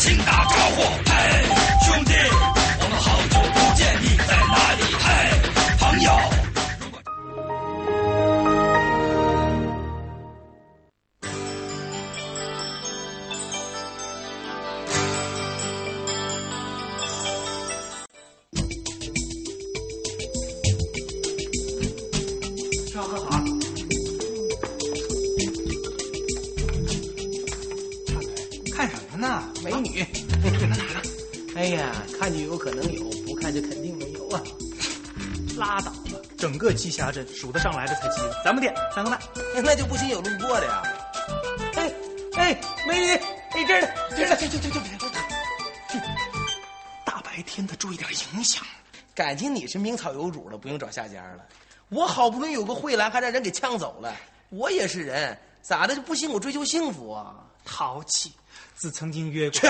请打数得上来的才七个，咱们店三个半。那就不行有路过的呀。哎哎，美女，哎这儿呢，这儿呢，这这这这这，大白天的注意点影响。感情你是名草有主了，不用找下家了。我好不容易有个慧兰，还让人给呛走了。我也是人，咋的就不行？我追求幸福啊！淘气，自曾经约过。去，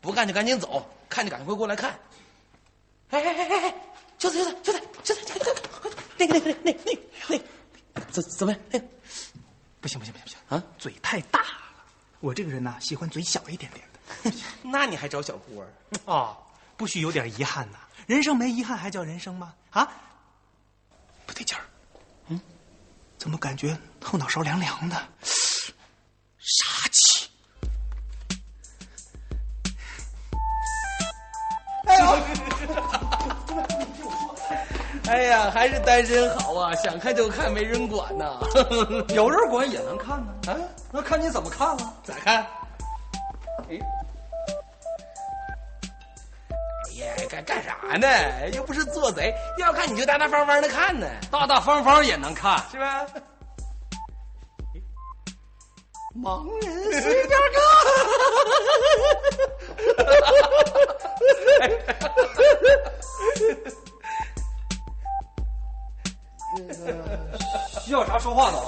不干就赶紧走，看就赶快过来看。哎哎哎哎哎，秀才秀才秀才秀才秀才，那个那个那个那个那个，怎怎么样？那个不行不行不行不行啊，嘴太大了。我这个人呐、喜欢嘴小一点点的。那你还找小郭儿？哦，不许有点遗憾呐！人生没遗憾还叫人生吗？啊，不对劲儿。嗯，怎么感觉后脑勺凉凉的？哎呀，还是单身好啊！想看就看，没人管呐。有人管也能看呢。啊，那看你怎么看了。咋看？哎，哎呀，干干啥呢？又不是做贼，要看你就大大方方的看呢，大大方方也能看。是吧？盲人随便 需要啥说话的啊？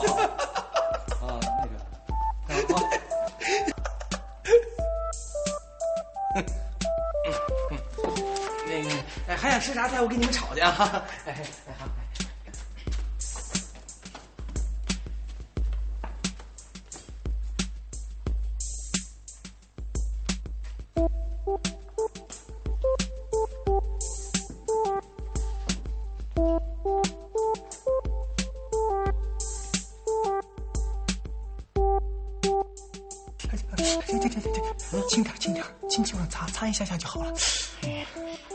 啊，那个，啊 那个，还想吃啥菜？我给你们炒去啊！下下就好了。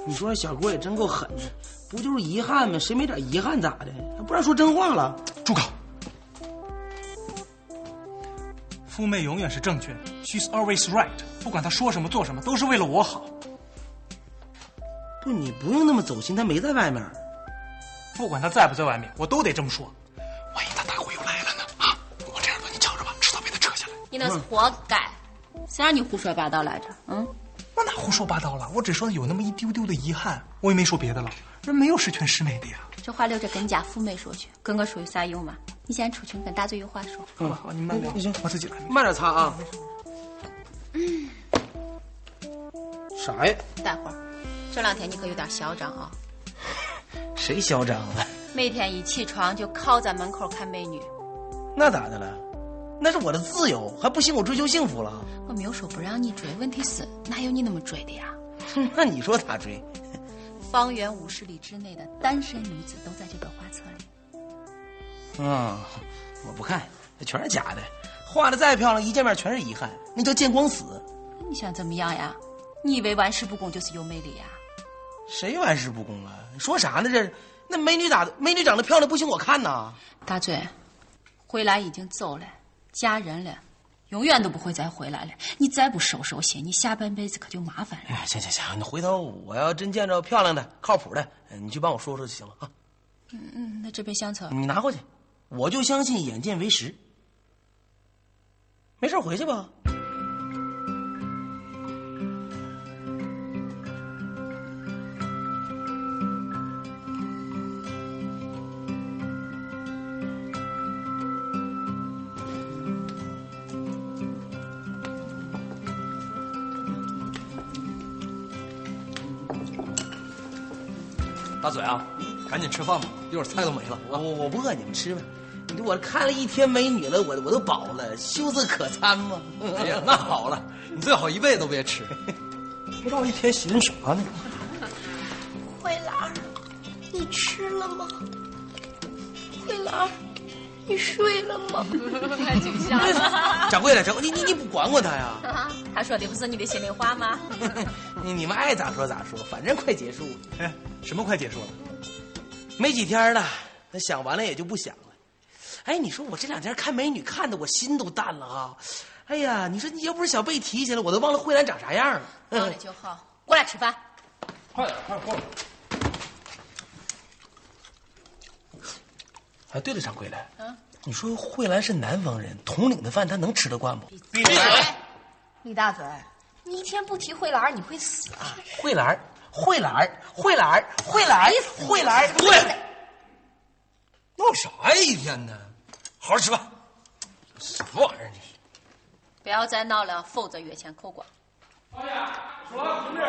你说小郭也真够狠的，不就是遗憾吗？谁没点遗憾咋的？还不让说真话了？住口！夫妹永远是正确的，She's always right。不管她说什么做什么，都是为了我好。不，你不用那么走心，她没在外面。不管她在不在外面，我都得这么说。万一她大姑又来了呢？啊！我这样吧你瞧着吧，迟早被她扯下来。你那是活该，谁让你胡说八道来着？嗯，胡说八道了？我只说有那么一丢丢的遗憾，我也没说别的了。人没有十全十美的呀。这话留着跟家父妹说去，跟我说有啥用嘛？你先出去跟大嘴有话说。好吧，好，你慢点。行，我自己来。慢点擦啊。啥呀？待会儿这两天你可有点嚣张啊！谁嚣张了？每天一起床就靠在门口看美女。那咋的了？那是我的自由，还不行我追求幸福了？我没有说不让你追，问题是哪有你那么追的呀？那你说咋追？方圆五十里之内的单身女子都在这本画册里。啊、我不看，那全是假的，画的再漂亮，一见面全是遗憾，那叫见光死。你想怎么样呀？你以为玩世不恭就是有魅力呀？谁玩世不恭啊？你说啥呢？这是那美女咋的？美女长得漂亮不行，我看呐。大嘴，回来已经走了，嫁人了，永远都不会再回来了。你再不收收心，你下半辈子可就麻烦了。哎，行行行，你回头我要真见着漂亮的、靠谱的，你就帮我说说就行了啊。嗯嗯，那这杯香草，你拿过去，我就相信眼见为实。没事回去吧。嘴啊，赶紧吃饭吧，一会儿菜都没了。我我我不饿，你们吃吧。你我看了一天美女了，我我都饱了，羞涩可餐吗？哎呀，那好了，你最好一辈子都别吃。不知道一天寻啥呢？慧兰儿，你吃了吗？慧兰，你睡了吗？还挺像掌柜的，掌柜，你你你不管管他呀？啊！他说的不是你的心里话吗？你你们爱咋说咋说，反正快结束了，哎，什么快结束了？没几天了，那想完了也就不想了。哎，你说我这两天看美女看的我心都淡了啊！哎呀，你说你要不是小贝提起来，我都忘了慧兰长啥样了。到了就好，过来吃饭。快点，快点过来。哎，对了，掌柜的，嗯你说慧兰是南方人，统领的饭她能吃得惯不？闭嘴！李大嘴，你一天不提慧兰，你会死啊！慧兰，慧兰，慧兰，慧兰，慧兰，对，闹啥呀一天呢？好好吃饭。什么玩意儿你？不要再闹了，否则月钱扣光。老爷，说同志，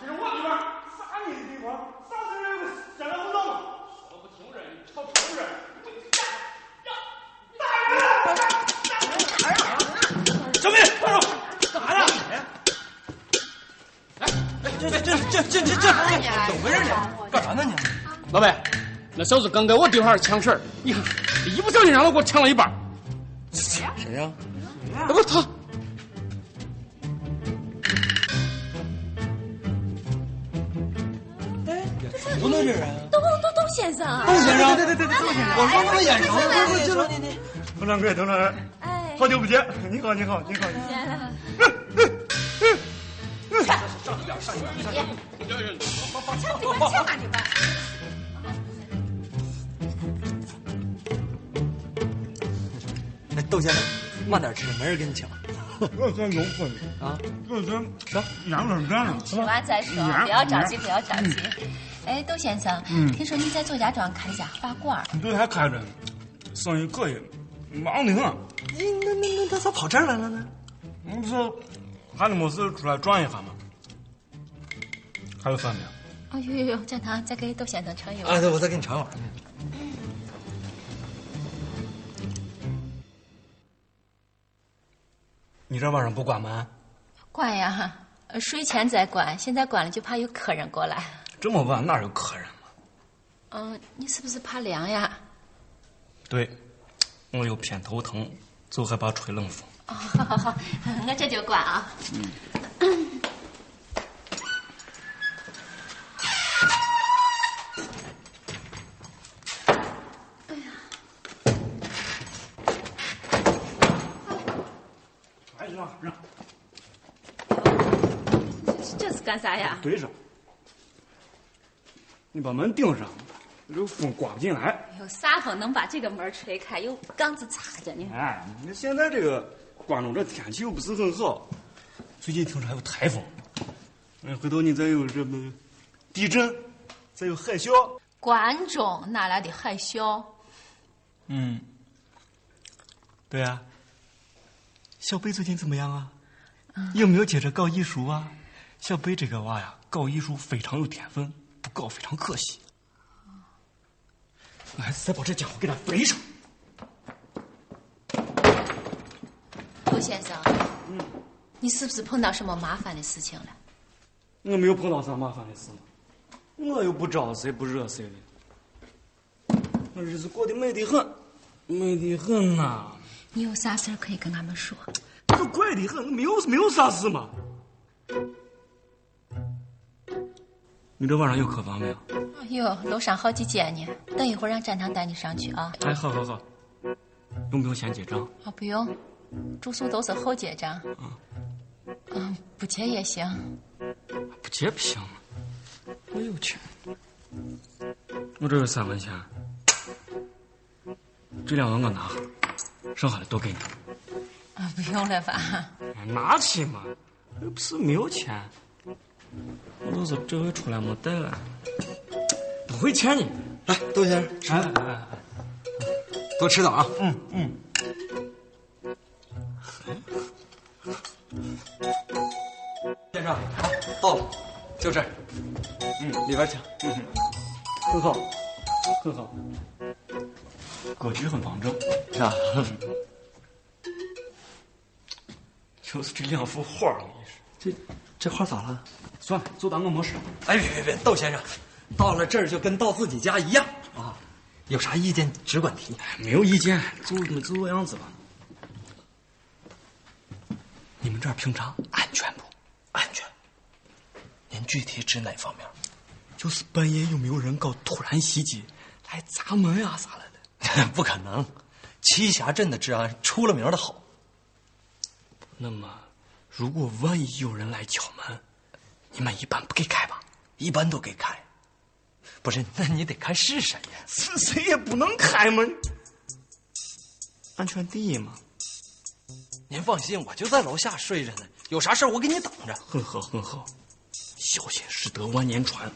这是我地方，啥你的地方？啥时候有个山来胡同？说不听人，你吵成人。小明，快手！干啥呢？哎哎，这这这这这这这怎么回事你？干啥呢你？老板，那小子刚在我地盘抢事儿，你看，一不小心让他给我抢了一半。谁呀？那不是他，不能这人。东东东先生，东先生，对对对对，我说那么眼熟，你说你你，佟掌柜，佟掌柜，哎，好久不见，你好，你好，你好。见了。那窦先生，慢点吃，没人跟你抢。我算有分啊！我算行，两根干了。吃。完再说，不要着急，不要着急。哎，窦先生，听说你在左家庄开了家饭馆儿，对，还开着，生意可以，忙的很。那那那那咋跑这儿来了呢？你不是还得没事出来转一下吗？还有饭没有？哦呦呦呦，展堂，再给窦先生盛一碗。啊，对，我再给你尝碗。你这晚上不关门？关呀，呃睡前再关，现在关了就怕有客人过来。这么晚哪有客人嘛？嗯，你是不是怕凉呀？对，我有偏头疼，就害怕吹冷风。哦，好好好，我这就关啊。哎，让让这是干啥呀？对上，你把门顶上，这个风刮不进来。有啥风能把这个门吹开？有杠子插着呢。哎，你现在这个关中这天气又不是很好，最近听说还有台风，嗯，回头你再有这么地震，再有海啸，关中哪来的海啸？嗯，对呀、小贝最近怎么样啊？有没有接着搞艺术啊？小贝这个娃呀，搞艺术非常有天分，不搞非常可惜。我还是再把这家伙给他背上。陆先生，嗯，你是不是碰到什么麻烦的事情了？我没有碰到啥麻烦的事，我又不招谁不惹谁的，我日子过得美得很，美得很呐。你有啥事儿可以跟俺们说？这怪得很，没有没有啥事嘛。你这晚上有客房没有？有，楼上好几间呢。等一会儿让展堂带你上去啊。哎，好好好。用不用先结账？啊，不用，住宿都是后结账。嗯，嗯，不结也行。不结不行吗？我有钱，我这有三文钱，这两万我拿，剩下的都给你。啊，不用了吧？拿去嘛，又不是没有钱。我都是这回出来没带了，不会欠你。来，窦先生，来来来，多吃点啊。嗯嗯。先生，到了，就这儿。嗯，里边请。嗯，很好，很好，格局很方正，是吧？就是这两幅画，我跟你说，这这画咋了？算了，就当个模式。哎，别别别，窦先生，到了这儿就跟到自己家一样啊！有啥意见只管提。没有意见，就就这样子吧。你们这儿平常安全不？安全。您具体指哪方面？就是半夜有没有人搞突然袭击，来砸门呀啥了的？不可能，栖霞镇的治安出了名的好。那么，如果万一有人来敲门，你们一般不给开吧？一般都给开。不是，那你得看是谁呀？是谁也不能开门。安全第一嘛。您放心，我就在楼下睡着呢。有啥事我给你等着。很好，很好。小心驶得万年船。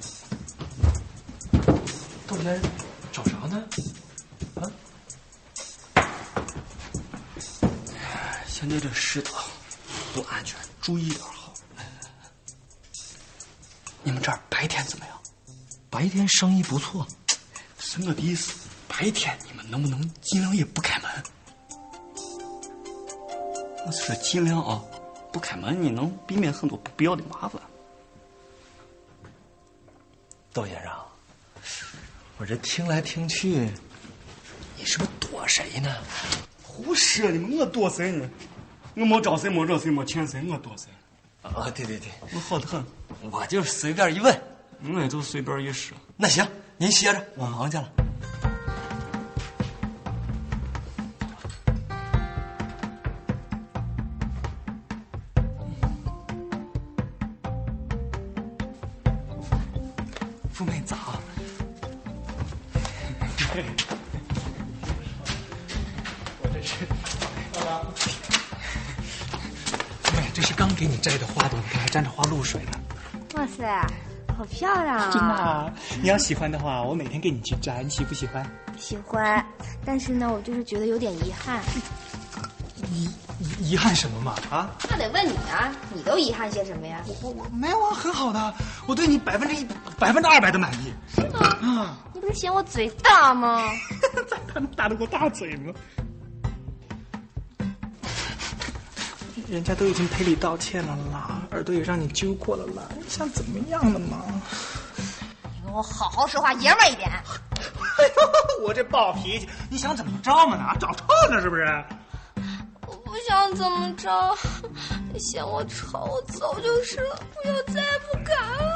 窦先生，找啥呢？啊？现在这世道不安全，注意点好。你们这儿白天怎么样？白天生意不错。是我的意思，白天你们能不能尽量也不开门？我是说尽量啊，不开门你能避免很多不必要的麻烦。窦先生，我这听来听去，你是不是躲谁呢？胡说呢！我躲谁呢？我没招谁，没惹谁，没欠谁，我躲谁？啊，对对对，我好的很。我就是随便一问，我也就随便一说。那行，您歇着，我忙去了。富妹早。给你摘的花朵，你看还沾着花露水呢。哇塞，好漂亮啊！真的啊？你要喜欢的话，我每天给你去摘，你喜不喜欢？喜欢，但是呢，我就是觉得有点遗憾。遗遗遗憾什么嘛？啊？那得问你啊，你都遗憾些什么呀？我我我没有啊，很好的，我对你百分之一百分之二百的满意。是吗？啊，你不是嫌我嘴大吗？咋能打得过大嘴吗？人家都已经赔礼道歉了啦，耳朵也让你揪过了啦，你想怎么样了嘛？你跟我好好说话，爷们儿一点。哎呦，我这暴脾气，你想怎么着嘛？呢？找臭呢是不是？我不想怎么着，你嫌我丑，我走就是了，不要再也不敢了。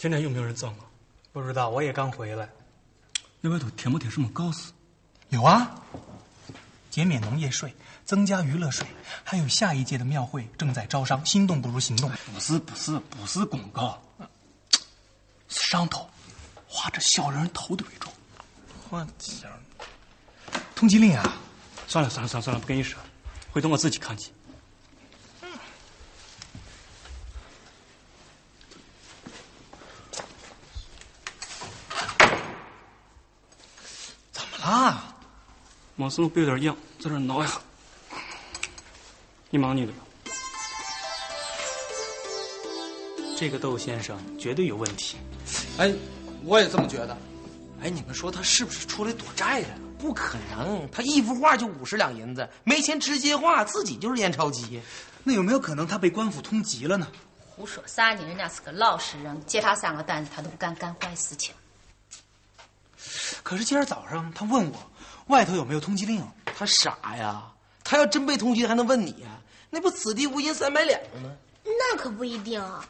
现在有没有人找我？不知道，我也刚回来。那外头贴没贴什么告示？有啊，减免农业税，增加娱乐税，还有下一届的庙会正在招商，心动不如行动。不是不是不是公告，是上头画着小人头的为重。我天！通缉令啊！算了算了算了算了，不跟你说，回头我自己看去。没事，背有点硬，在这挠一下。你忙你的吧。这个窦先生绝对有问题。哎，我也这么觉得。哎，你们说他是不是出来躲债的？不可能，他一幅画就五十两银子，没钱直接画，自己就是验钞机。那有没有可能他被官府通缉了呢？胡说啥呢？人家是个老实人，接他三个担子，他都不敢干坏事情。可是今儿早上他问我外头有没有通缉令，他傻呀！他要真被通缉，还能问你呀？那不此地无银三百两吗？那可不一定啊。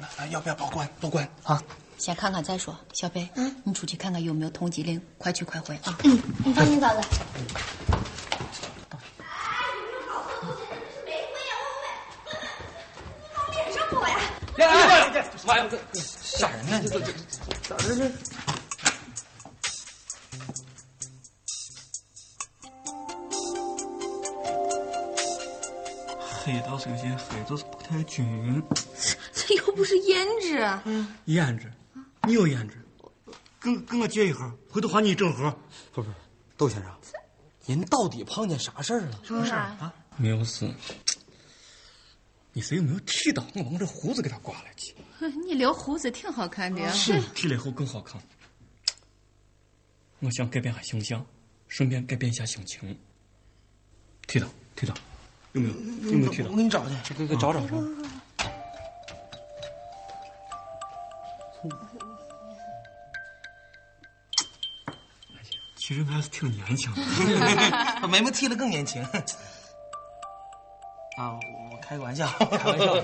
那那要不要报官？报官啊！先看看再说。小贝，嗯，你出去看看有没有通缉令，快去快回啊！嗯，你放心，嫂子。妈呀，这吓人呢！这这这咋的这？黑到这些黑就是不太均匀。这又不是胭脂。嗯，胭脂，你有胭脂，跟跟我借一盒，回头还你一整盒。不是，窦先生，您到底碰见啥事儿了？什么事儿啊？没有事。你谁有没有剃刀？我把我这胡子给他刮了去。你留胡子挺好看的啊。是，剃了以后更好看。我想改变下形象，顺便改变一下心情。剃刀，剃刀，有没有？有没有剃刀？我给你找去，给给找找找。其实还是挺年轻的。把 眉毛剃了更年轻。啊，我开个玩笑，开玩笑。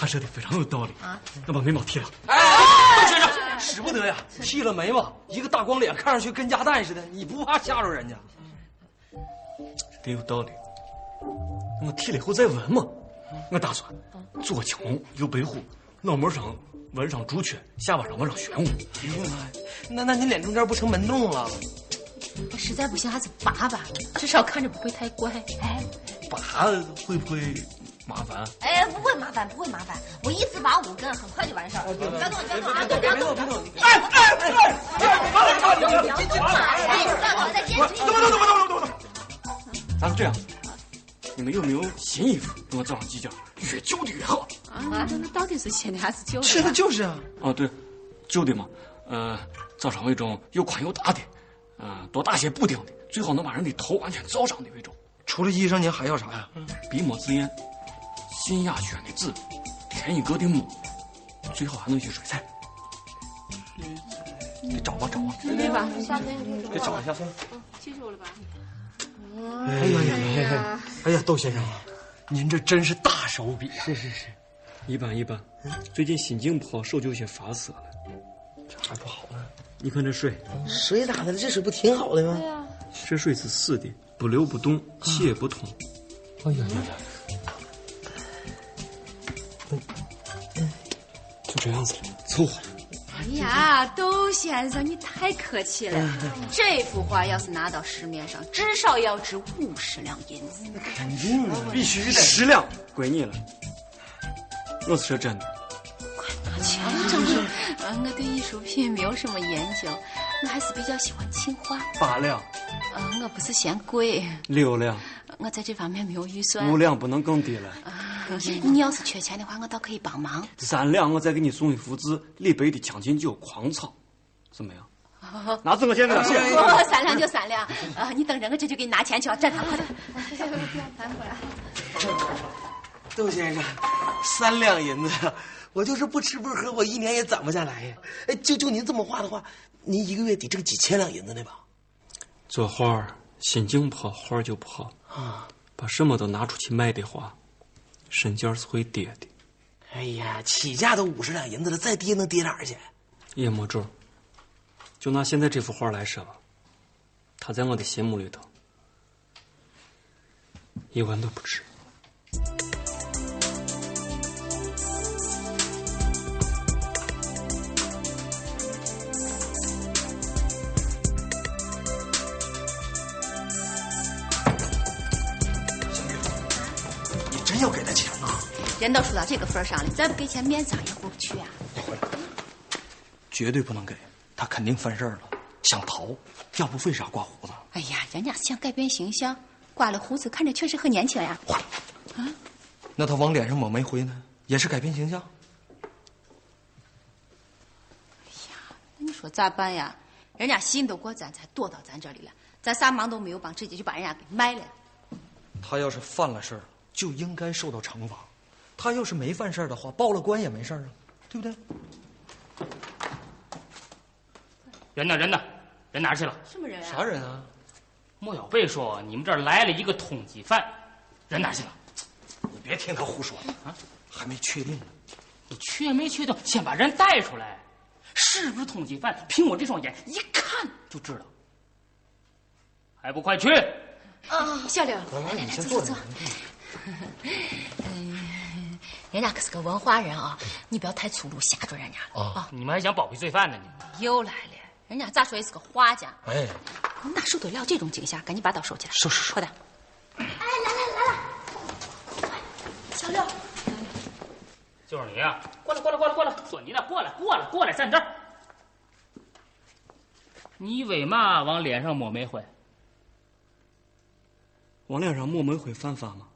他说的非常有道理啊！要把眉毛剃了。哎，窦先生，使不得呀！剃了眉毛，一个大光脸，看上去跟鸭蛋似的，你不怕吓着人家？得有道理。我剃了以后再纹嘛。我打算左青右白虎，脑门上纹上朱雀，下巴上纹上玄武。哎呦妈呀！那那你脸中间不成门洞了？实在不行还是拔吧，至少看着不会太怪。哎，拔会不会麻烦？哎，不会麻烦，不会麻烦。我一次拔五根，很快就完事儿。不要动，不要动啊！别不要动，别动！哎哎哎！别动！哎，不要动，再坚持一动动动动动动！咱们这样，你们有没有新衣服？给我找上几件，越旧的越好。啊，那那到底是新的还是旧的？是的，就是啊。哦，对，旧的嘛，呃，找上那种又宽又大的。啊，多打些补丁的，最好能把人的头完全罩上的那种。除了衣裳，您还要啥呀？笔墨字砚，信雅轩的字，天一阁的墨，最好还能些水彩。你找吧，找吧。准备吧？给找一下。嗯记住了吧？哎呀呀呀！哎呀，窦先生，您这真是大手笔。是是是，一般一般。最近心情不好，手就有些发涩了。这还不好呢。你看这水，水咋的了？这水不挺好的吗？对呀，这水是死的，不流不动，气也不通。哎呀呀呀！就这样子了，凑合了。哎呀，窦先生，你太客气了。这幅画要是拿到市面上，至少要值五十两银子。肯定的，必须的。十两归你了。我是说真的。钱真的，嗯，我对艺术品没有什么研究，我还是比较喜欢青花。八两。嗯，我不是嫌贵。六两。我在这方面没有预算。五两不能更低了。你要是缺钱的话，我倒可以帮忙。三两，我再给你送一幅字，李白的《将进酒·狂草》，怎么样？拿这个钱给他。我三两就三两。啊，你等着，我这就给你拿钱去啊！站他，快点。翻过来。窦先生，三两银子，我就是不吃不喝，我一年也攒不下来呀。哎，就就您这么画的话，您一个月得挣几千两银子呢吧？做画心情不好，画就不好啊。把什么都拿出去卖的话，身价是会跌的。哎呀起价都五十两银子了再跌能跌哪儿去？也莫咒就拿现在这幅画来说吧。他在我的心目里头一文都不值。要给他钱呐？人都说到这个份儿上了，再不给钱，面子上也过不去啊。绝对不能给，他肯定犯事儿了，想逃，要不为啥刮胡子？哎呀，人家是想改变形象，刮了胡子看着确实很年轻呀。啊那他往脸上抹煤灰呢，也是改变形象？哎呀那你说咋办呀？人家信都过咱，才躲到咱这里了，咱啥忙都没有帮，直接就把人家给卖了。他要是犯了事儿，就应该受到惩罚；他要是没犯事儿的话，报了官也没事儿啊，对不对？人呢？人呢？人哪儿去了？什么人啊？啥人啊？莫小贝说你们这儿来了一个通缉犯，人哪儿去了？你别听他胡说啊，还没确定呢。你确没确定？先把人带出来，是不是通缉犯？凭我这双眼一看就知道。还不快去！啊，小刘，来来，你先坐坐着。嗯，人家可是个文化人啊，你不要太粗鲁，吓着人家了啊。你们还想包庇罪犯呢？你们又来了，人家咋说也是个画家，哎，哪受得了这种惊吓？赶紧把刀收起来，收收收快点。小六，就是你啊！过来，过来，过来，过来！说你呢，过来，过来，过来，站这儿。你为嘛往脸上抹煤灰？往脸上抹煤灰犯法吗？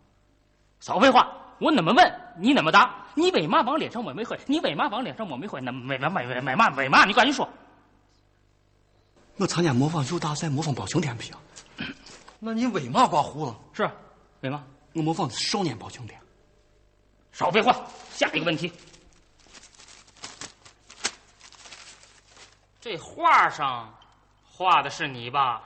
少废话！我那么问，你那么答。你为嘛往脸上抹煤灰？你为嘛往脸上抹煤灰？那为嘛为为为嘛为嘛？你赶紧说！我参加模仿秀大赛，模仿包青天不行。那你为嘛刮胡子？是为嘛？我模仿的是少年包青天。少废话！下一个问题。这画上画的是你吧？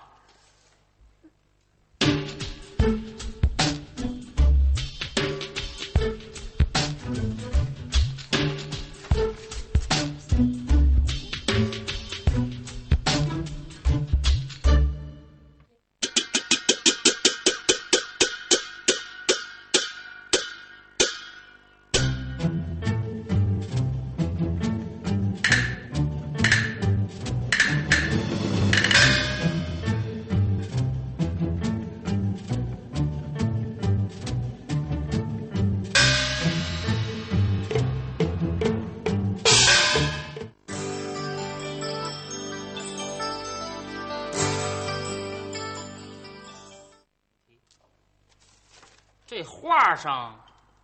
画上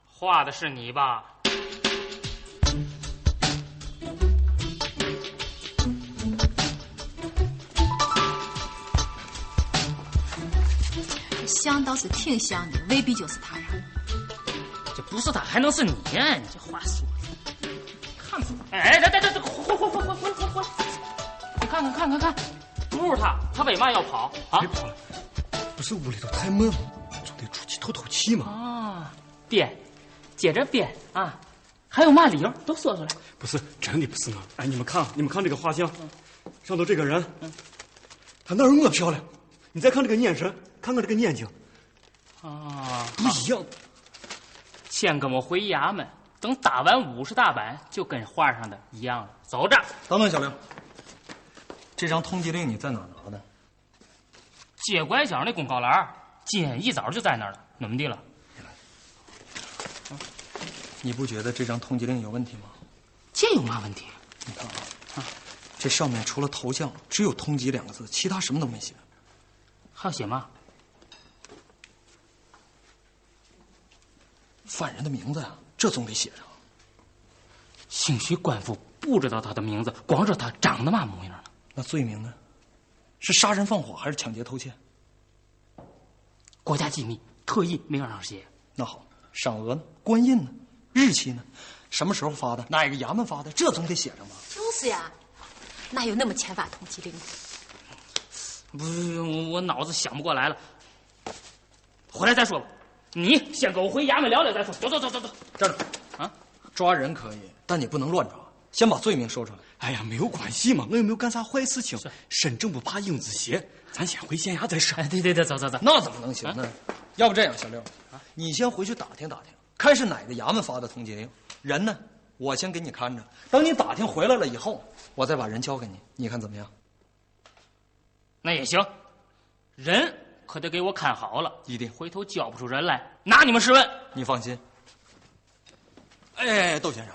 画的是你吧？像倒是挺像的，未必就是他呀。这不是他，还能是你呀？你这话说的，看不出来。哎，等等等等，回回回回回回回！你看看看看看，不是他，他为嘛要跑啊别？跑了，不是屋里头太闷了，总得出去透透气嘛。啊，编，接着编啊！还有嘛理由都说出来。不是，真的不是我。哎，你们看，你们看这个画像，上头这个人，他哪有我漂亮？你再看这个眼神，看看这个眼睛，啊，不一样。先跟我回衙门，等打完五十大板，就跟画上的一样了。走着，等等，小刘，这张通缉令你在哪拿的？街拐角那公告栏，今天一早就在那儿了。怎么的了？你不觉得这张通缉令有问题吗？这有嘛问题？你看啊，这上面除了头像，只有“通缉”两个字，其他什么都没写。还要写吗？犯人的名字呀，这总得写上。兴许官府不知道他的名字，光知道他长得嘛模样呢。那罪名呢？是杀人放火还是抢劫偷窃？国家机密，特意没让上写。那好，赏额呢？官印呢？日期呢？什么时候发的？哪个衙门发的？这总得写上吧？就是呀，哪有那么签发通缉令的？不是，我我脑子想不过来了。回来再说吧。你先跟我回衙门聊聊再说。走走走走走，站住！啊，抓人可以，但你不能乱抓。先把罪名说出来。哎呀，没有关系嘛，我又没有干啥坏事情。身正不怕影子斜，咱先回县衙再说。哎，对对对，走走走。那怎么能行呢？要不这样，小六，你先回去打听打听，看是哪个衙门发的通缉令。人呢，我先给你看着。等你打听回来了以后，我再把人交给你，你看怎么样？那也行，人可得给我看好了，一定。回头交不出人来，拿你们试问。你放心。哎，窦先生，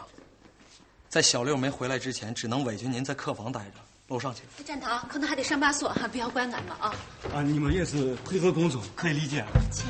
在小六没回来之前，只能委屈您在客房待着。楼上请。站堂可能还得上把锁，不要怪俺了啊。啊，你们也是配合工作，可以理解。请。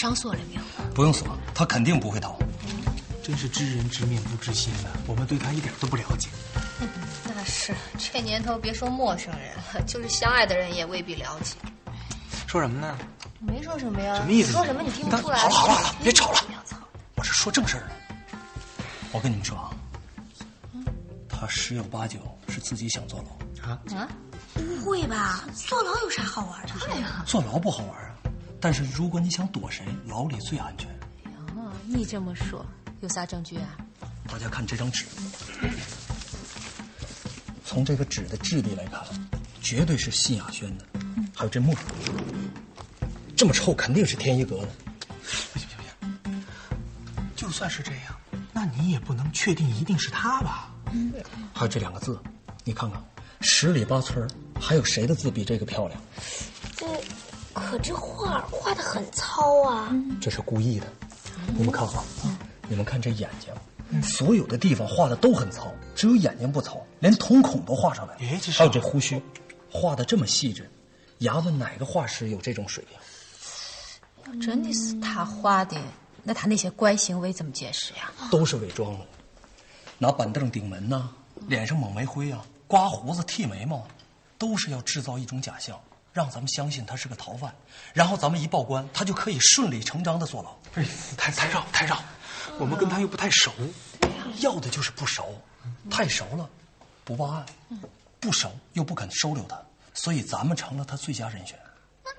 你给他上锁了没有？不用锁，他肯定不会逃。真是知人知面不知心的，我们对他一点都不了解。那是，这年头别说陌生人了，就是相爱的人也未必了解。说什么呢？没说什么呀。什么意思？说什么你听不出来？好了好了好了，别吵了。我是说正事儿呢。我跟你们说啊，他十有八九是自己想坐牢。啊啊？不会吧？坐牢有啥好玩的？对呀，坐牢不好玩啊，但是如果你想躲谁，牢里最安全。哦，你这么说，有啥证据啊？大家看这张纸，从这个纸的质地来看，绝对是信雅轩的。还有这墨，这么臭，肯定是天一阁的。不行不行不行，就算是这样，那你也不能确定一定是他吧？嗯。还有这两个字，你看看，十里八村还有谁的字比这个漂亮？这，可这画画的很糙啊。这是故意的。你们看哈，你们看这眼睛，所有的地方画的都很糙，只有眼睛不糙，连瞳孔都画上来了。哎，这还有这胡须，画的这么细致。衙门哪个画师有这种水平？要真的是他画的，那他那些怪行为怎么解释呀？都是伪装的，拿板凳顶门呐，脸上抹煤灰啊，刮胡子、剃眉毛，都是要制造一种假象，让咱们相信他是个逃犯，然后咱们一报官，他就可以顺理成章的坐牢。哎，太太绕太绕，我们跟他又不太熟，要的就是不熟，太熟了，不报案，不熟又不肯收留他。所以咱们成了他最佳人选。那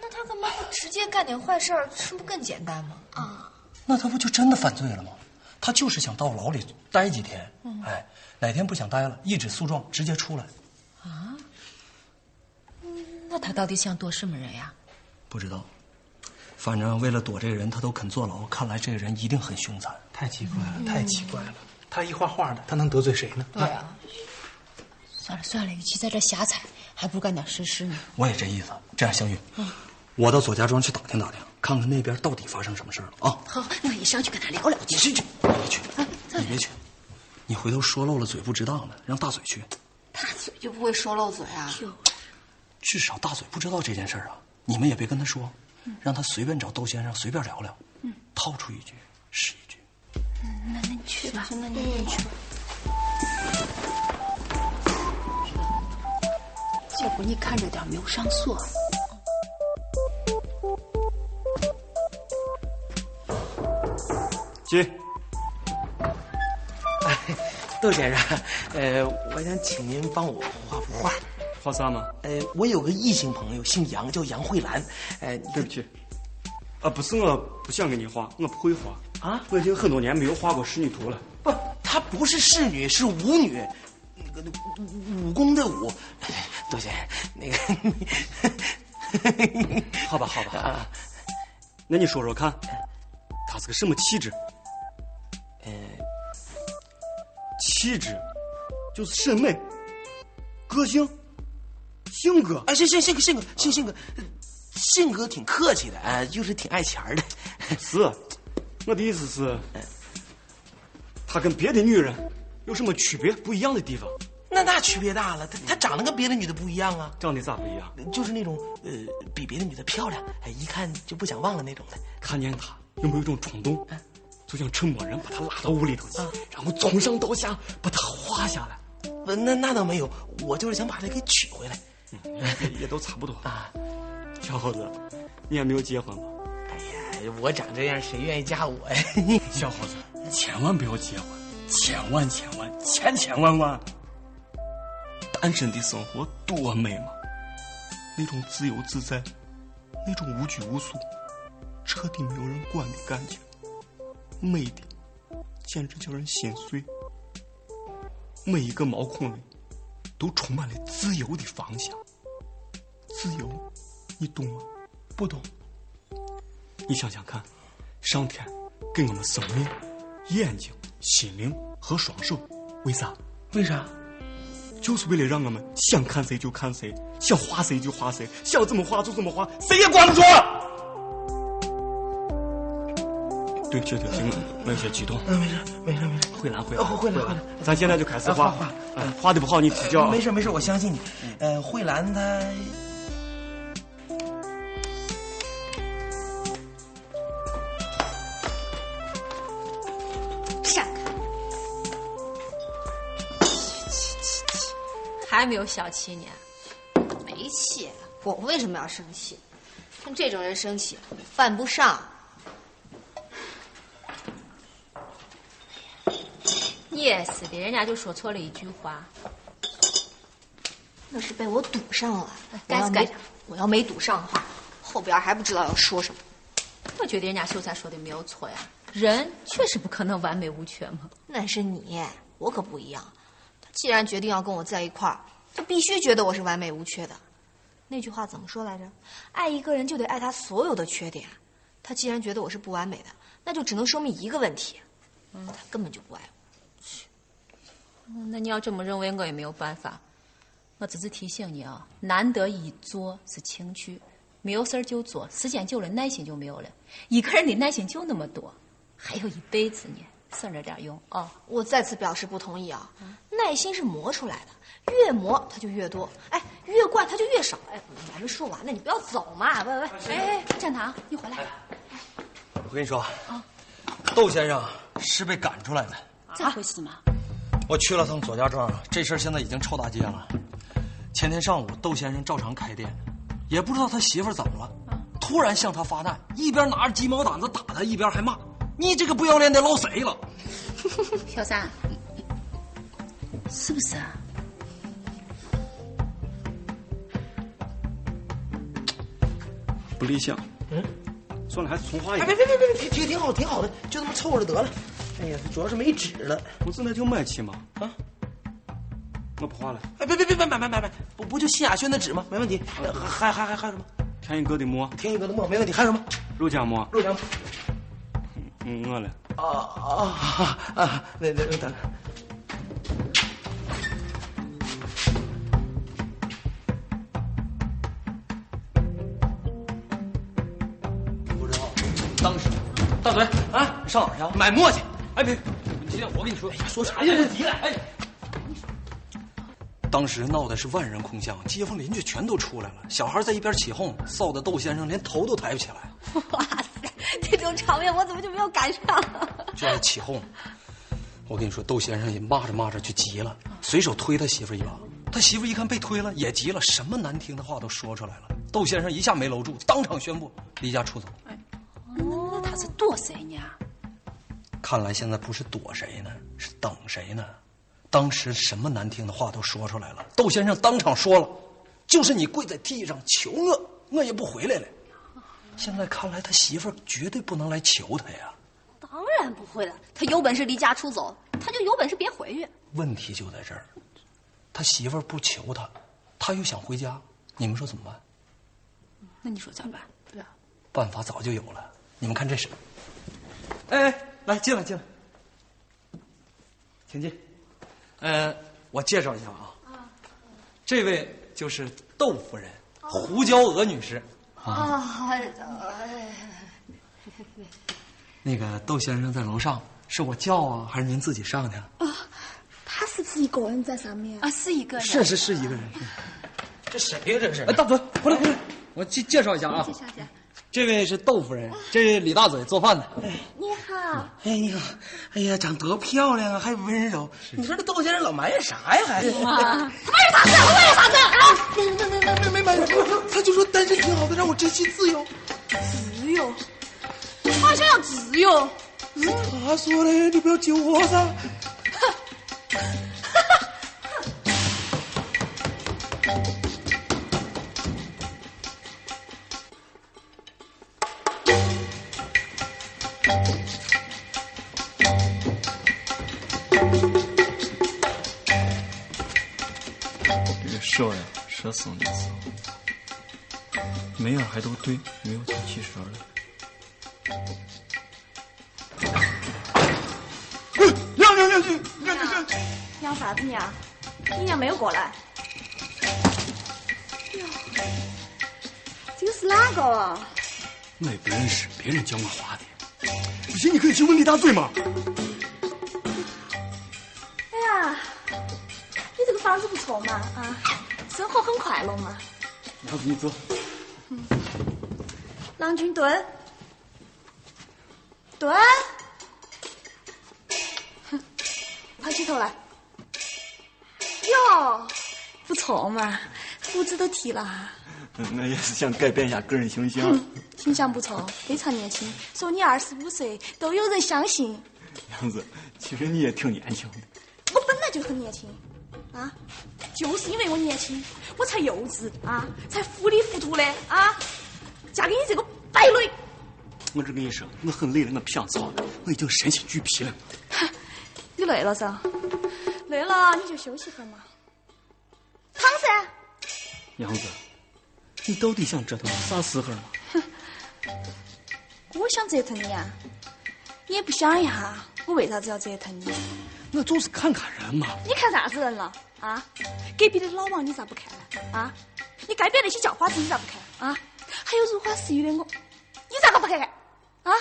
那他干嘛不直接干点坏事儿？这不更简单吗？啊，那他不就真的犯罪了吗？他就是想到牢里待几天，嗯、哎，哪天不想待了，一纸诉状直接出来。啊？那他到底想躲什么人呀？不知道，反正为了躲这个人，他都肯坐牢。看来这个人一定很凶残。太奇怪了，太奇怪了！他一画画的，他能得罪谁呢？对啊。算了算了，与其在这瞎猜，还不如干点实事呢。我也这意思。这样，香玉，嗯，我到左家庄去打听打听，看看那边到底发生什么事了啊！好，那你上去跟他聊聊。你去去，你别去，你别去，你回头说漏了嘴不值当的，让大嘴去。大嘴就不会说漏嘴啊？至少大嘴不知道这件事啊！你们也别跟他说，让他随便找窦先生随便聊聊，嗯，套出一句是一句。嗯，那那你去吧，那你去吧。要不你看着点，没有上锁。进。哎，窦先生，呃，我想请您帮我画幅画。画啥吗？呃，我有个异性朋友，姓杨，叫杨慧兰。呃，对不起，啊，不是我不想给你画，我不会画啊。我已经很多年没有画过仕女图了。不，她不是仕女，是舞女。那个武功的武，多谢，那个，好吧，好吧，啊，那你说说看，她是个什么气质？呃，气质就是审美、个性、性格。哎，性性性格性格性性格，性格挺客气的，哎，就是挺爱钱的。是，我的意思是，他跟别的女人。有什么区别不一样的地方？那那区别大了，他他长得跟别的女的不一样啊。长得咋不一样？就是那种呃，比别的女的漂亮，哎，一看就不想忘了那种的。看见她有没有一种冲动，就想趁没人把她拉到屋里头去，然后从上到下把她画下来？那那倒没有，我就是想把她给娶回来。嗯，也都差不多啊。小伙子，你还没有结婚吧？哎呀，我长这样，谁愿意嫁我呀？小伙子，千万不要结婚，千万千万千千万万！单身的生活多美嘛，那种自由自在，那种无拘无束，彻底没有人管的感觉，美的简直叫人心碎。每一个毛孔里都充满了自由的方向。自由，你懂吗？不懂。你想想看，上天给我们生命、眼睛、心灵和双手，为啥？为啥？就是为了让我们想看谁就看谁，想画谁就画谁，想怎么画就怎么画，谁也管不住。对不起，对不起，我有些激动。嗯，没事，没事，没事。慧兰，慧，兰，慧兰，慧兰，咱现在就开始画画。画的不好你指教。没事，没事，我相信你。呃，慧兰她。闪开！还没有小气呢？没气，我为什么要生气？跟这种人生气，犯不上。你也是的，人家就说错了一句话。那是被我堵上了，该死该。我要没堵上的话，后边还不知道要说什么。我觉得人家秀才说的没有错呀，人确实不可能完美无缺嘛。那是你，我可不一样。他既然决定要跟我在一块儿，他必须觉得我是完美无缺的。那句话怎么说来着？爱一个人就得爱他所有的缺点。他既然觉得我是不完美的，那就只能说明一个问题：嗯，他根本就不爱我。嗯，那你要这么认为，我也没有办法。我只是提醒你啊，难得一做是情趣，没有事儿就做，时间久了耐心就没有了。一个人的耐心就那么多，还有一辈子呢，省着点用啊！我再次表示不同意啊！耐心是磨出来的，越磨它就越多，哎，越惯它就越少。哎，我还没说完呢，你不要走嘛！喂喂，哎，站堂，你回来。我跟你说，啊，窦先生是被赶出来的，咋回事嘛？我去了趟左家庄，这事儿现在已经臭大街了。前天上午，窦先生照常开店，也不知道他媳妇怎么了，突然向他发难，一边拿着鸡毛掸子打他，一边还骂：“你这个不要脸的捞谁了？” 小三，是不是啊？不理想。嗯，算了，还是重画一个。别别别别，挺挺挺好，挺好的，就这么凑合着得了。哎呀，主要是没纸了。不是那就买去吗？啊。我不画了。哎，别别别别买买买买，不不就新雅轩的纸吗？没问题。还还还还有什么？天一哥的墨。天一哥的墨没问题。还有什么？肉夹馍。肉夹馍。嗯，饿了。啊啊啊！那那等等。不知道，当时，大嘴啊，你上哪儿去？买墨去。哎，别，你听我跟你说，说啥呀？急了，哎。当时闹的是万人空巷，街坊邻居全都出来了，小孩在一边起哄，臊的窦先生连头都抬不起来。哇塞，这种场面我怎么就没有赶上？就爱起哄。我跟你说，窦先生也骂着骂着就急了，随手推他媳妇一把。他媳妇一看被推了，也急了，什么难听的话都说出来了。窦先生一下没搂住，当场宣布离家出走。哎，那他是剁谁呢？看来现在不是躲谁呢，是等谁呢？当时什么难听的话都说出来了，窦先生当场说了：“就是你跪在地上求我，我也不回来了。”现在看来，他媳妇儿绝对不能来求他呀。当然不会了，他有本事离家出走，他就有本事别回去。问题就在这儿，他媳妇儿不求他，他又想回家，你们说怎么办？那你说咋办？对啊，办法早就有了。你们看这是，哎哎，来进来进来，请进。呃，我介绍一下啊，这位就是窦夫人，胡娇娥女士。啊，那个窦先生在楼上，是我叫啊，还是您自己上去？啊，他是不是一个人在上面啊？是一个人，是是是一个人。这谁呀？这是？哎，大嘴，回来回来，我介介绍一下啊。介绍一下。这位是窦夫人，这是李大嘴做饭的。你好，哎你好，哎呀，长多漂亮啊，还温柔。你说这窦先生老埋怨啥呀？还他埋怨啥子？他埋怨啥子啊？没没没没没埋怨，他就说单身挺好的，让我珍惜自由。自由，他想要自由。他说的，你不要救我噻。这个手呀，说松就松，每样还都对，没有提起蛇来。娘娘娘娘娘娘娘！娘啥子娘？你娘没有过来。哟，这个是哪个啊？我也不认识，别人教我画的。不行，你可以去问李大嘴嘛。哎呀，你这个房子不错嘛，啊，生活很快乐嘛。娘子，你坐。郎君蹲，蹲，哼，抬起头来。哟，不错嘛，胡子都剃了，那也是想改变一下个人形象。形象不错，非常年轻。说你二十五岁都有人相信，娘子，其实你也挺年轻的。我本来就很年轻，啊，就是因为我年轻，我才幼稚啊，才糊里糊涂的啊，嫁给你这个败类。我只跟你说，我很累了，我不想操了，我已经身心俱疲了。你累了噻？累了你就休息会儿嘛。躺噻。娘子，你到底想折腾到啥时候嘛？我想折腾你啊，你也不想一下，我为啥子要折腾你？我就是看看人嘛。你看啥子人了啊？隔壁的老王你咋不看呢？啊？你街边那些叫花子你咋不看啊？还有如花似玉的我，你咋个不看看？啊？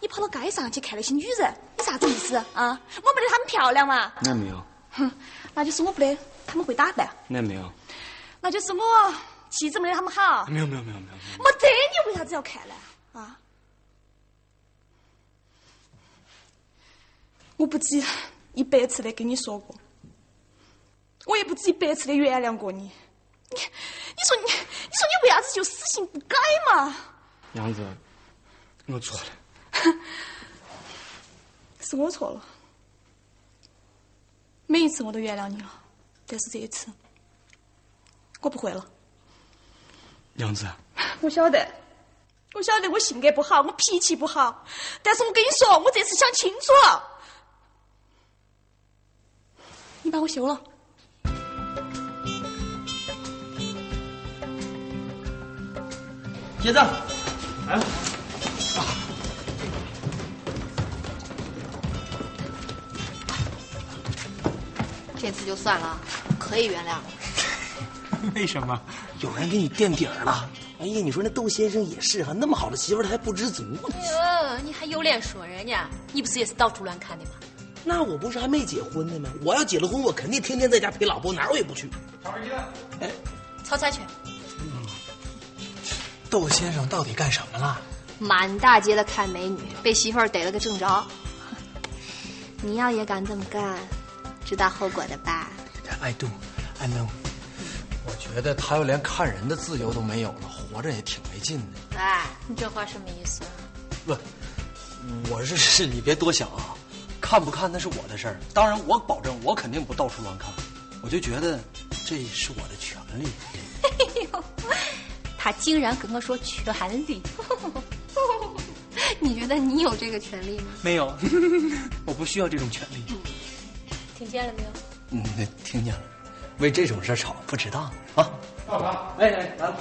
你跑到街上去看那些女人，你啥子意思啊？我没得她们漂亮嘛？那没有。哼，那就是我不得她们会打扮。那没有。那就是我气质没得她们好。没有没有没有没有。没得，你为啥子要看呢？啊？我不止一百次的跟你说过，我也不止一百次的原谅过你。你，你说你，你说你为啥子就死性不改嘛？娘子，我错了。是我错了。每一次我都原谅你了，但是这一次，我不会了。娘子，我晓得，我晓得我性格不好，我脾气不好，但是我跟你说，我这次想清楚了。你把我休了。结账。来了。这次就算了，可以原谅了。为什么？有人给你垫底儿了。哎呀，你说那窦先生也是哈，那么好的媳妇他还不知足呢。哟，你还有脸说人家？你不是也是到处乱看的吗？那我不是还没结婚呢吗？我要结了婚，我肯定天天在家陪老婆，哪儿我也不去。炒鸡蛋。哎，炒菜去。窦先生到底干什么了？满大街的看美女，被媳妇儿逮了个正着。你要也敢这么干，知道后果的吧？I do, I know。我觉得他要连看人的自由都没有了，活着也挺没劲的。哎，你这话什么意思？不，我是是你别多想啊。看不看那是我的事儿，当然我保证我肯定不到处乱看，我就觉得这是我的权利。哎呦，他竟然跟我说权利，你觉得你有这个权利吗？没有，我不需要这种权利。听见了没有？嗯，听见了。为这种事吵不值当啊！爸爸，哎哎，来了。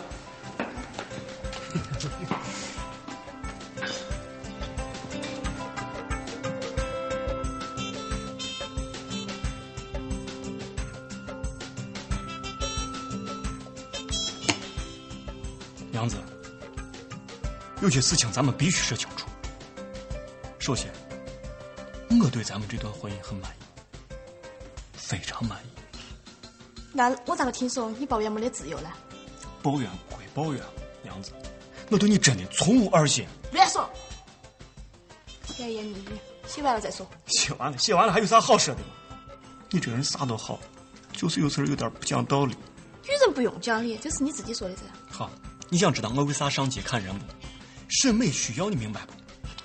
娘子，有些事情咱们必须说清楚。首先，我对咱们这段婚姻很满意，非常满意。那我咋个听说你抱怨没得自由呢？抱怨归抱怨，娘子，我对你真的从无二心。别说！甜言蜜语，写完了再说。写完了，写完了，还有啥好说的吗？你这人啥都好，就是有时候有点不讲道理。女人不用讲理，这是你自己说的噻。好，你想知道我为啥上街看人不？审美需要，你明白不？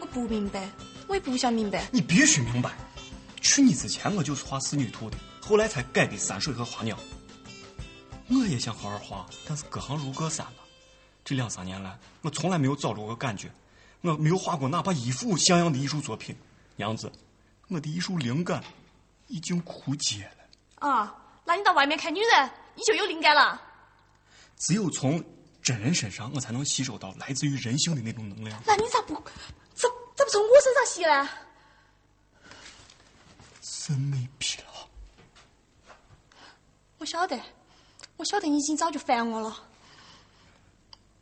我不明白，我也不想明白。你必须明白。娶你之前我就是画仕女图的，后来才改的山水和花鸟。我也想好好画，但是各行如隔山了。这两三年来，我从来没有找着过感觉，我没有画过哪怕一幅像样的艺术作品。娘子，我的艺术灵感已经枯竭了。啊，那你到外面看女人，你就有灵感了。只有从真人身上，我才能吸收到来自于人性的那种能量。那你咋不，咋咋不从我身上吸呢？审美疲劳。我晓得，我晓得你已经早就烦我了。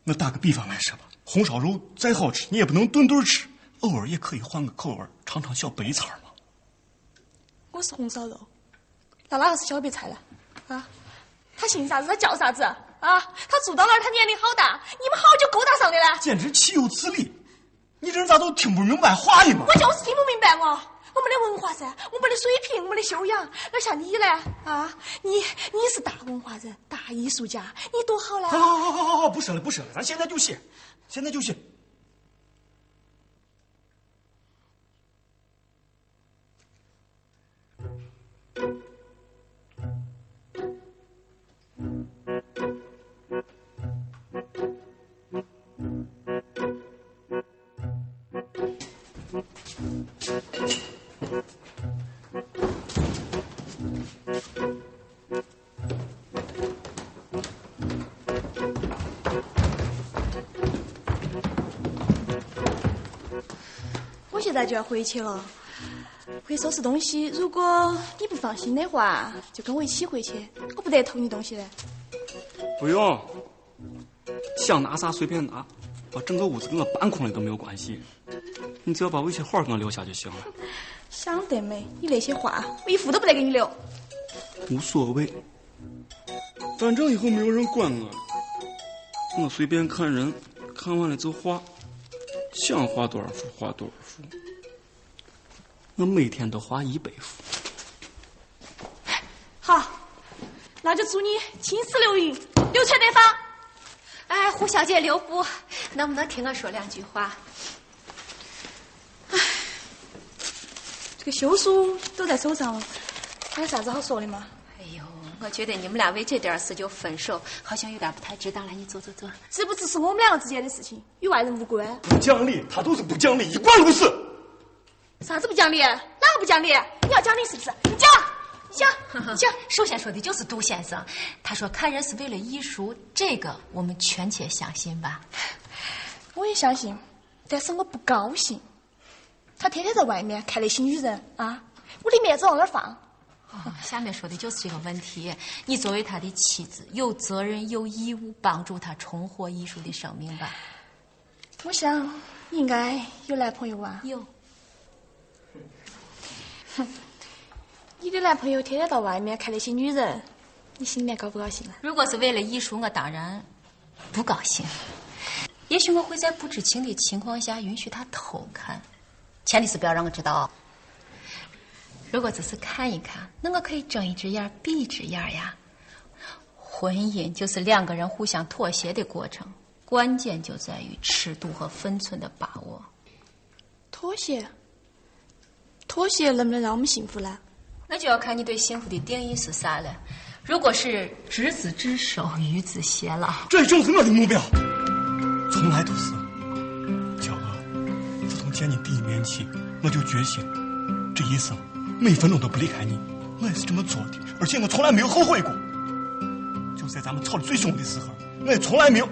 我打个比方来说吧，红烧肉再好吃，你也不能顿顿吃，偶尔也可以换个口味，尝尝小白菜嘛。我是红烧肉，那哪个是小白菜呢？啊，他姓啥子？他叫啥子？啊，他住到那儿？他年龄好大？你们好久勾搭上的呢？简直岂有此理！你这人咋都听不明白话的嘛？我就是听不明白我。我没得文化噻，我没得水平，没得修养，哪像你呢？啊，你你是大文化人，大艺术家，你多好呢！好好好好好，不说了不说了，咱现在就写，现在就写。我现在就要回去了，会收拾东西。如果你不放心的话，就跟我一起回去，我不得偷你东西的。不用，想拿啥随便拿，把整个屋子给我搬空了都没有关系。你只要把那些画给我留下就行了。想得美！你那些画，我一幅都不得给你留。无所谓，反正以后没有人管我，我随便看人，看完了就画，想画多少幅画多少幅。我每天都画一百幅。好，那就祝你青丝流云，流传得芳。哎，胡小姐留步，能不能听我说两句话？哎这个休书都在手上了，还有啥子好说的吗？哎呦，我觉得你们俩为这点事就分手，好像有点不太值当。了，你坐坐坐。这不只是我们两个之间的事情，与外人无关。不讲理，他都是不讲理，一贯如此。啥子不讲理？哪个不讲理？你要讲理是不是？你讲，你讲，你讲。首先说的就是杜先生，他说看人是为了艺术，这个我们全且相信吧。我也相信，但是我不高兴。他天天在外面看那些女人啊，我的面子往哪儿放？哦，下面说的就是这个问题。你作为他的妻子，有责任有义务帮助他重获艺术的生命吧。我想你应该有男朋友吧。有。哼，你的男朋友天天到外面看那些女人，你心里面高不高兴啊？如果是为了艺术，我当然不高兴。也许我会在不知情的情况下允许他偷看。前提是不要让我知道。如果只是看一看，那我可以睁一只眼闭一只眼呀。婚姻就是两个人互相妥协的过程，关键就在于尺度和分寸的把握。妥协，妥协能不能让我们幸福呢？那就要看你对幸福的定义是啥了。如果是执子之手，与子偕老，这就是我的目标，从来都是。娇娥，自从见你第一面起，我就决心，这一生每分钟都不离开你。我也是这么做的，而且我从来没有后悔过。就在咱们吵得最凶的时候，我也从来没有。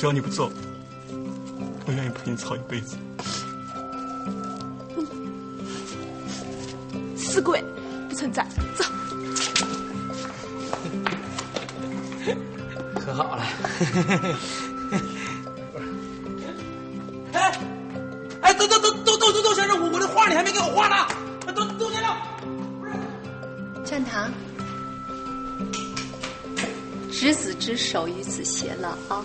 只要你不走，我愿意陪你操一辈子。死鬼，不存在。走。可好了。哎，哎，等等等等等等等先生，我我的画你还没给我画呢。等等先生，不是，堂，执子之手，与子偕老啊！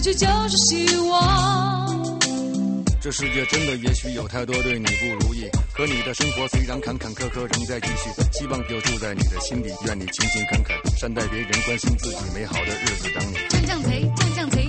去就是希望。这世界真的也许有太多对你不如意，可你的生活虽然坎坎坷坷仍在继续，希望就住在你的心底，愿你勤勤恳恳，善待别人，关心自己，美好的日子等你。战将贼，战将贼，